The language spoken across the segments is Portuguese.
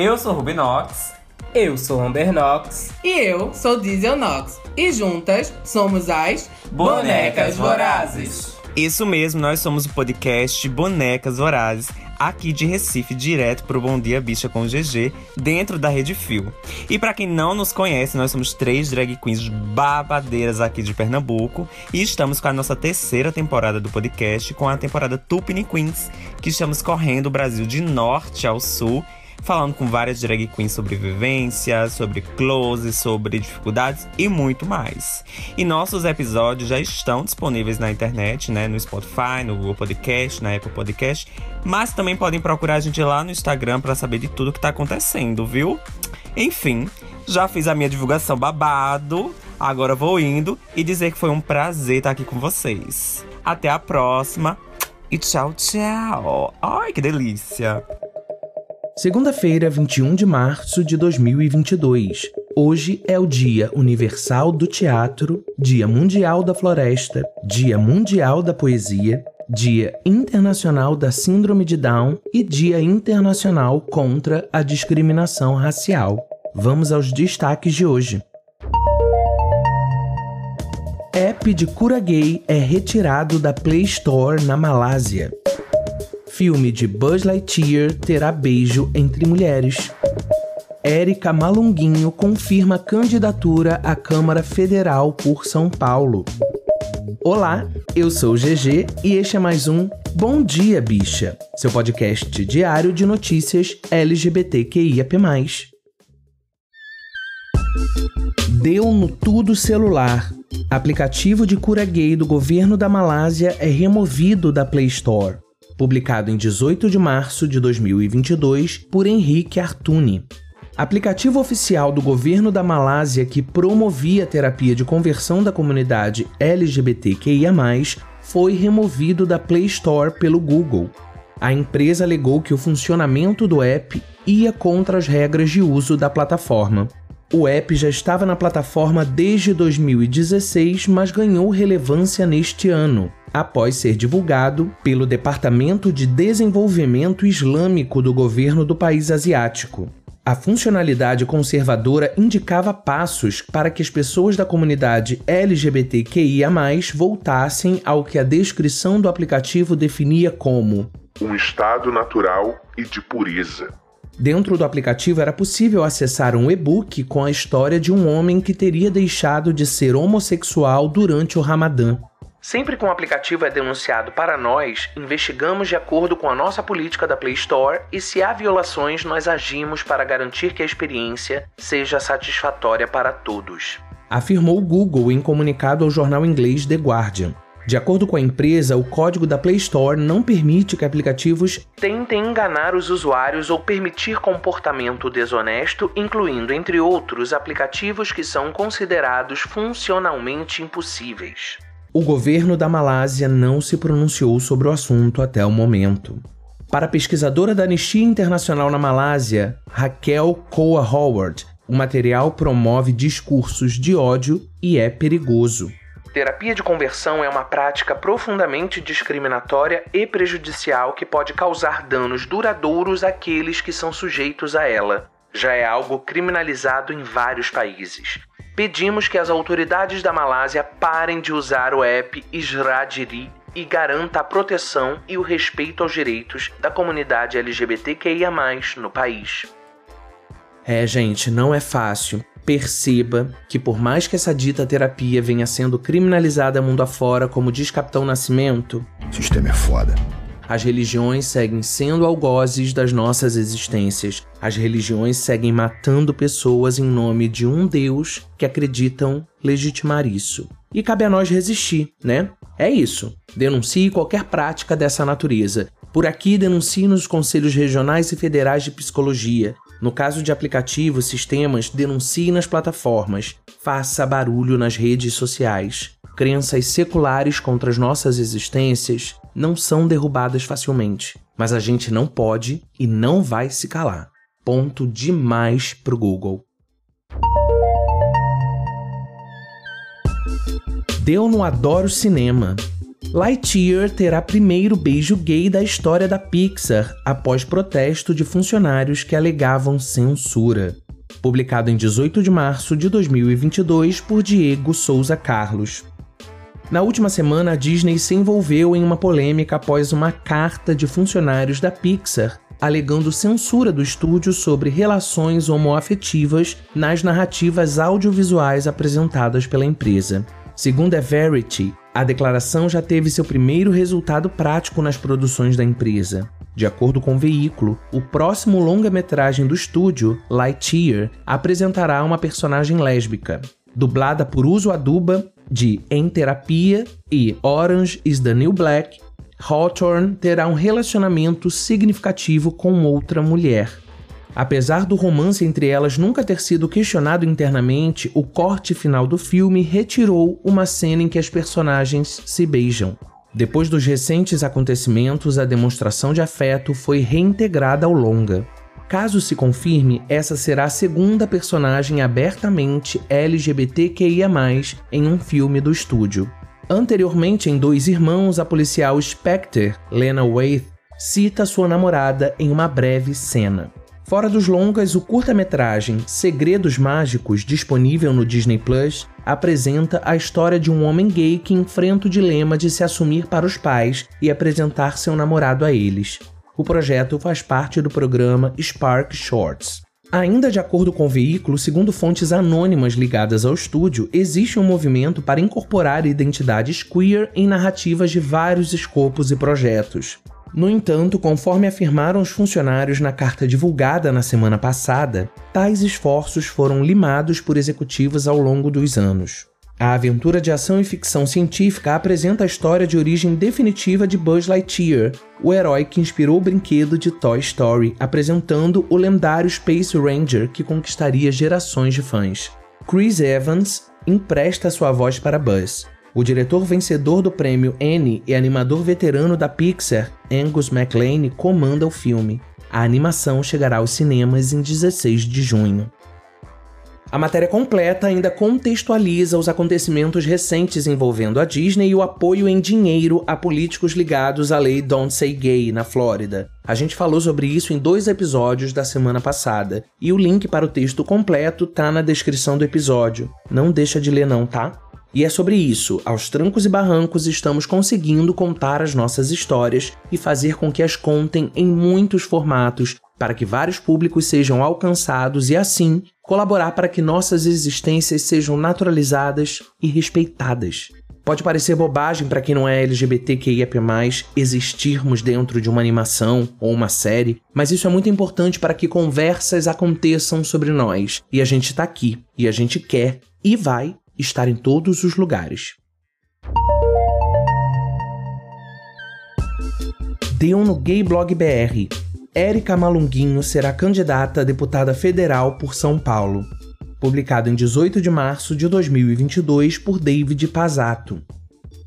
Eu sou Rubinox. Eu sou Amber Knox. E eu sou Diesel Knox. E juntas somos as Bonecas Vorazes. Isso mesmo, nós somos o podcast Bonecas Vorazes, aqui de Recife, direto pro Bom Dia Bicha com GG, dentro da Rede Fio. E para quem não nos conhece, nós somos três drag queens babadeiras aqui de Pernambuco e estamos com a nossa terceira temporada do podcast, com a temporada Tupini Queens, que estamos correndo o Brasil de norte ao sul falando com várias drag queens sobre vivência, sobre close, sobre dificuldades e muito mais. E nossos episódios já estão disponíveis na internet, né, no Spotify, no Google Podcast, na Apple Podcast, mas também podem procurar a gente lá no Instagram para saber de tudo que tá acontecendo, viu? Enfim, já fiz a minha divulgação babado, agora vou indo e dizer que foi um prazer estar aqui com vocês. Até a próxima e tchau, tchau. Ai, que delícia. Segunda-feira, 21 de março de 2022. Hoje é o Dia Universal do Teatro, Dia Mundial da Floresta, Dia Mundial da Poesia, Dia Internacional da Síndrome de Down e Dia Internacional contra a Discriminação Racial. Vamos aos destaques de hoje. App de cura gay é retirado da Play Store na Malásia. Filme de Buzz Lightyear terá beijo entre mulheres. Érica Malunguinho confirma candidatura à Câmara Federal por São Paulo. Olá, eu sou o GG e este é mais um Bom Dia Bicha, seu podcast diário de notícias LGBTQIAP+. Deu no tudo celular. Aplicativo de cura gay do governo da Malásia é removido da Play Store publicado em 18 de março de 2022 por Henrique Artuni. Aplicativo oficial do governo da Malásia que promovia a terapia de conversão da comunidade LGBTQIA, foi removido da Play Store pelo Google. A empresa alegou que o funcionamento do app ia contra as regras de uso da plataforma. O app já estava na plataforma desde 2016, mas ganhou relevância neste ano, após ser divulgado pelo Departamento de Desenvolvimento Islâmico do governo do país asiático. A funcionalidade conservadora indicava passos para que as pessoas da comunidade LGBTQIA voltassem ao que a descrição do aplicativo definia como um estado natural e de pureza. Dentro do aplicativo era possível acessar um e-book com a história de um homem que teria deixado de ser homossexual durante o Ramadã. Sempre que um aplicativo é denunciado para nós, investigamos de acordo com a nossa política da Play Store e se há violações, nós agimos para garantir que a experiência seja satisfatória para todos. Afirmou o Google em comunicado ao jornal inglês The Guardian. De acordo com a empresa, o código da Play Store não permite que aplicativos tentem enganar os usuários ou permitir comportamento desonesto, incluindo, entre outros, aplicativos que são considerados funcionalmente impossíveis. O governo da Malásia não se pronunciou sobre o assunto até o momento. Para a pesquisadora da Anistia Internacional na Malásia, Raquel Coa Howard, o material promove discursos de ódio e é perigoso. Terapia de conversão é uma prática profundamente discriminatória e prejudicial que pode causar danos duradouros àqueles que são sujeitos a ela. Já é algo criminalizado em vários países pedimos que as autoridades da Malásia parem de usar o app Isradiri e garanta a proteção e o respeito aos direitos da comunidade LGBTQIA+ no país. É, gente, não é fácil. Perceba que por mais que essa dita terapia venha sendo criminalizada mundo afora, como diz Capitão Nascimento, o sistema é foda. As religiões seguem sendo algozes das nossas existências. As religiões seguem matando pessoas em nome de um Deus que acreditam legitimar isso. E cabe a nós resistir, né? É isso. Denuncie qualquer prática dessa natureza. Por aqui, denuncie nos conselhos regionais e federais de psicologia. No caso de aplicativos, sistemas, denuncie nas plataformas. Faça barulho nas redes sociais. Crenças seculares contra as nossas existências não são derrubadas facilmente, mas a gente não pode e não vai se calar. Ponto demais pro Google. Deu no Adoro Cinema. Lightyear terá primeiro beijo gay da história da Pixar após protesto de funcionários que alegavam censura. Publicado em 18 de março de 2022 por Diego Souza Carlos. Na última semana, a Disney se envolveu em uma polêmica após uma carta de funcionários da Pixar alegando censura do estúdio sobre relações homoafetivas nas narrativas audiovisuais apresentadas pela empresa. Segundo a Verity, a declaração já teve seu primeiro resultado prático nas produções da empresa. De acordo com o veículo, o próximo longa-metragem do estúdio, Lightyear, apresentará uma personagem lésbica. Dublada por Uso Aduba, de Em Terapia e Orange is the New Black, Hawthorne terá um relacionamento significativo com outra mulher. Apesar do romance entre elas nunca ter sido questionado internamente, o corte final do filme retirou uma cena em que as personagens se beijam. Depois dos recentes acontecimentos, a demonstração de afeto foi reintegrada ao longa. Caso se confirme, essa será a segunda personagem abertamente LGBTQIA, em um filme do estúdio. Anteriormente, em Dois Irmãos, a policial Spectre, Lena Waithe, cita sua namorada em uma breve cena. Fora dos longas, o curta-metragem Segredos Mágicos, disponível no Disney Plus, apresenta a história de um homem gay que enfrenta o dilema de se assumir para os pais e apresentar seu namorado a eles. O projeto faz parte do programa Spark Shorts. Ainda de acordo com o veículo, segundo fontes anônimas ligadas ao estúdio, existe um movimento para incorporar identidades queer em narrativas de vários escopos e projetos. No entanto, conforme afirmaram os funcionários na carta divulgada na semana passada, tais esforços foram limados por executivos ao longo dos anos. A aventura de ação e ficção científica apresenta a história de origem definitiva de Buzz Lightyear, o herói que inspirou o brinquedo de Toy Story, apresentando o lendário Space Ranger que conquistaria gerações de fãs. Chris Evans empresta sua voz para Buzz. O diretor vencedor do prêmio Annie e animador veterano da Pixar, Angus MacLane, comanda o filme. A animação chegará aos cinemas em 16 de junho. A matéria completa ainda contextualiza os acontecimentos recentes envolvendo a Disney e o apoio em dinheiro a políticos ligados à lei Don't Say Gay na Flórida. A gente falou sobre isso em dois episódios da semana passada, e o link para o texto completo tá na descrição do episódio. Não deixa de ler não, tá? E é sobre isso, aos trancos e barrancos, estamos conseguindo contar as nossas histórias e fazer com que as contem em muitos formatos para que vários públicos sejam alcançados e, assim, colaborar para que nossas existências sejam naturalizadas e respeitadas. Pode parecer bobagem para quem não é LGBTQIA+, existirmos dentro de uma animação ou uma série, mas isso é muito importante para que conversas aconteçam sobre nós. E a gente está aqui, e a gente quer e vai estar em todos os lugares. Deu no Gay Blog BR Érica Malunguinho será candidata a deputada federal por São Paulo. Publicado em 18 de março de 2022 por David Pazato.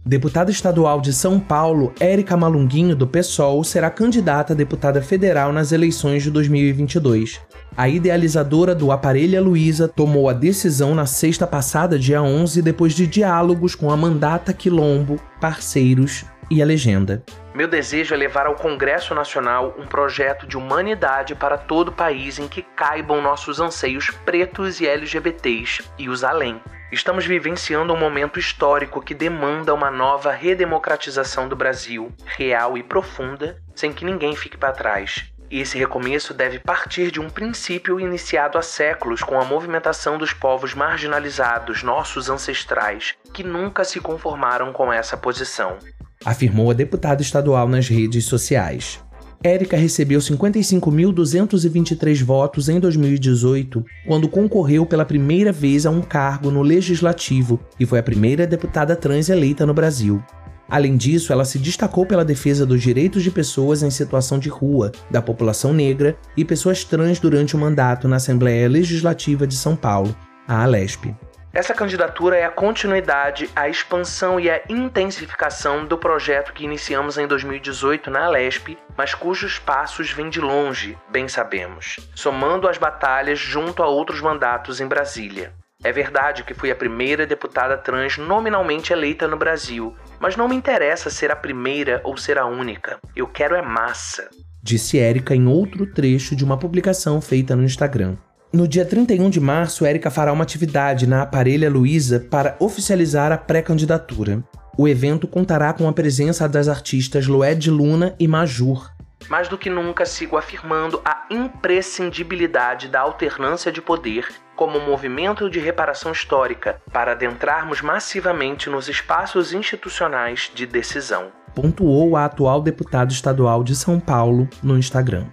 Deputada estadual de São Paulo, Érica Malunguinho, do PSOL, será candidata a deputada federal nas eleições de 2022. A idealizadora do Aparelha Luiza tomou a decisão na sexta passada, dia 11, depois de diálogos com a Mandata Quilombo, parceiros e a legenda. Meu desejo é levar ao Congresso Nacional um projeto de humanidade para todo o país em que caibam nossos anseios pretos e LGBTs e os além. Estamos vivenciando um momento histórico que demanda uma nova redemocratização do Brasil, real e profunda, sem que ninguém fique para trás. E esse recomeço deve partir de um princípio iniciado há séculos com a movimentação dos povos marginalizados, nossos ancestrais, que nunca se conformaram com essa posição afirmou a deputada estadual nas redes sociais. Érica recebeu 55.223 votos em 2018, quando concorreu pela primeira vez a um cargo no legislativo e foi a primeira deputada trans eleita no Brasil. Além disso, ela se destacou pela defesa dos direitos de pessoas em situação de rua, da população negra e pessoas trans durante o mandato na Assembleia Legislativa de São Paulo, a Alesp. Essa candidatura é a continuidade, a expansão e a intensificação do projeto que iniciamos em 2018 na Alesp, mas cujos passos vêm de longe, bem sabemos, somando as batalhas junto a outros mandatos em Brasília. É verdade que fui a primeira deputada trans nominalmente eleita no Brasil, mas não me interessa ser a primeira ou ser a única. Eu quero é massa. Disse Érica em outro trecho de uma publicação feita no Instagram. No dia 31 de março, Érica fará uma atividade na Aparelha Luiza para oficializar a pré-candidatura. O evento contará com a presença das artistas Loed Luna e Majur. Mais do que nunca, sigo afirmando a imprescindibilidade da alternância de poder como movimento de reparação histórica para adentrarmos massivamente nos espaços institucionais de decisão. Pontuou a atual deputada estadual de São Paulo no Instagram.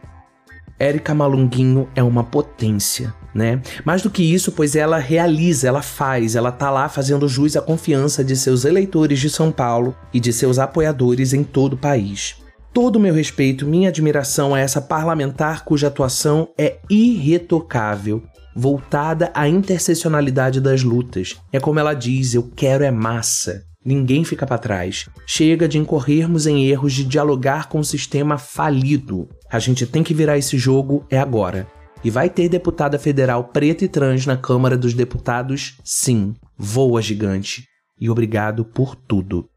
Érica Malunguinho é uma potência, né? Mais do que isso, pois ela realiza, ela faz, ela tá lá fazendo jus à confiança de seus eleitores de São Paulo e de seus apoiadores em todo o país. Todo o meu respeito, minha admiração a essa parlamentar cuja atuação é irretocável, voltada à interseccionalidade das lutas. É como ela diz: eu quero é massa. Ninguém fica para trás. Chega de incorrermos em erros de dialogar com o sistema falido. A gente tem que virar esse jogo é agora. E vai ter deputada federal preta e trans na Câmara dos Deputados? Sim. Voa gigante. E obrigado por tudo.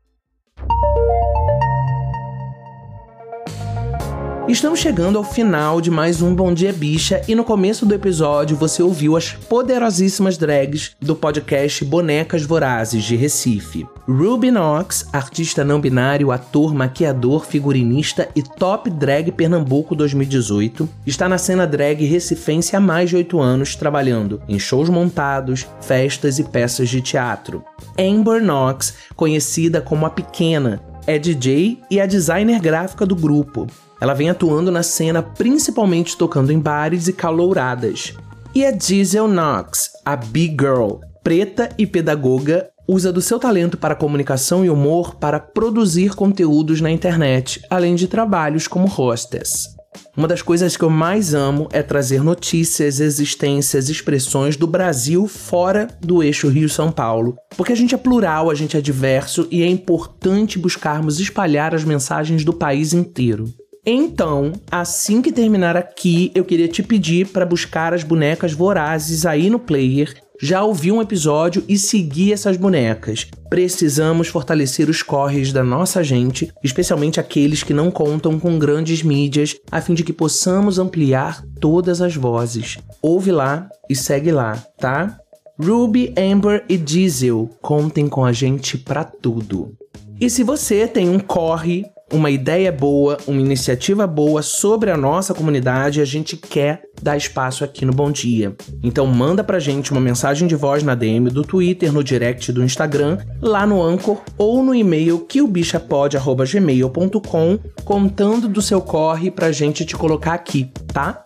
Estamos chegando ao final de mais um Bom Dia Bicha e no começo do episódio você ouviu as poderosíssimas drags do podcast Bonecas Vorazes de Recife. Ruby Knox, artista não binário, ator, maquiador, figurinista e top drag Pernambuco 2018, está na cena drag recifense há mais de 8 anos, trabalhando em shows montados, festas e peças de teatro. Amber Knox, conhecida como a Pequena, é DJ e a designer gráfica do grupo. Ela vem atuando na cena principalmente tocando em bares e calouradas. E a Diesel Knox, a Big Girl, preta e pedagoga, usa do seu talento para comunicação e humor para produzir conteúdos na internet, além de trabalhos como hostess. Uma das coisas que eu mais amo é trazer notícias, existências, expressões do Brasil fora do eixo Rio-São Paulo. Porque a gente é plural, a gente é diverso e é importante buscarmos espalhar as mensagens do país inteiro. Então, assim que terminar aqui, eu queria te pedir para buscar as bonecas vorazes aí no player, já ouvir um episódio e seguir essas bonecas. Precisamos fortalecer os corres da nossa gente, especialmente aqueles que não contam com grandes mídias, a fim de que possamos ampliar todas as vozes. Ouve lá e segue lá, tá? Ruby, Amber e Diesel, contem com a gente para tudo. E se você tem um corre uma ideia boa, uma iniciativa boa sobre a nossa comunidade, a gente quer dar espaço aqui no Bom Dia. Então manda pra gente uma mensagem de voz na DM do Twitter, no direct do Instagram, lá no Anchor ou no e-mail quilbichapod@gmail.com, contando do seu corre pra gente te colocar aqui, tá?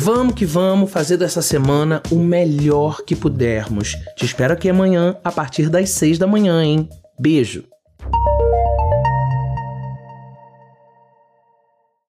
vamos que vamos fazer dessa semana o melhor que pudermos. Te espero aqui amanhã, a partir das seis da manhã, hein? Beijo!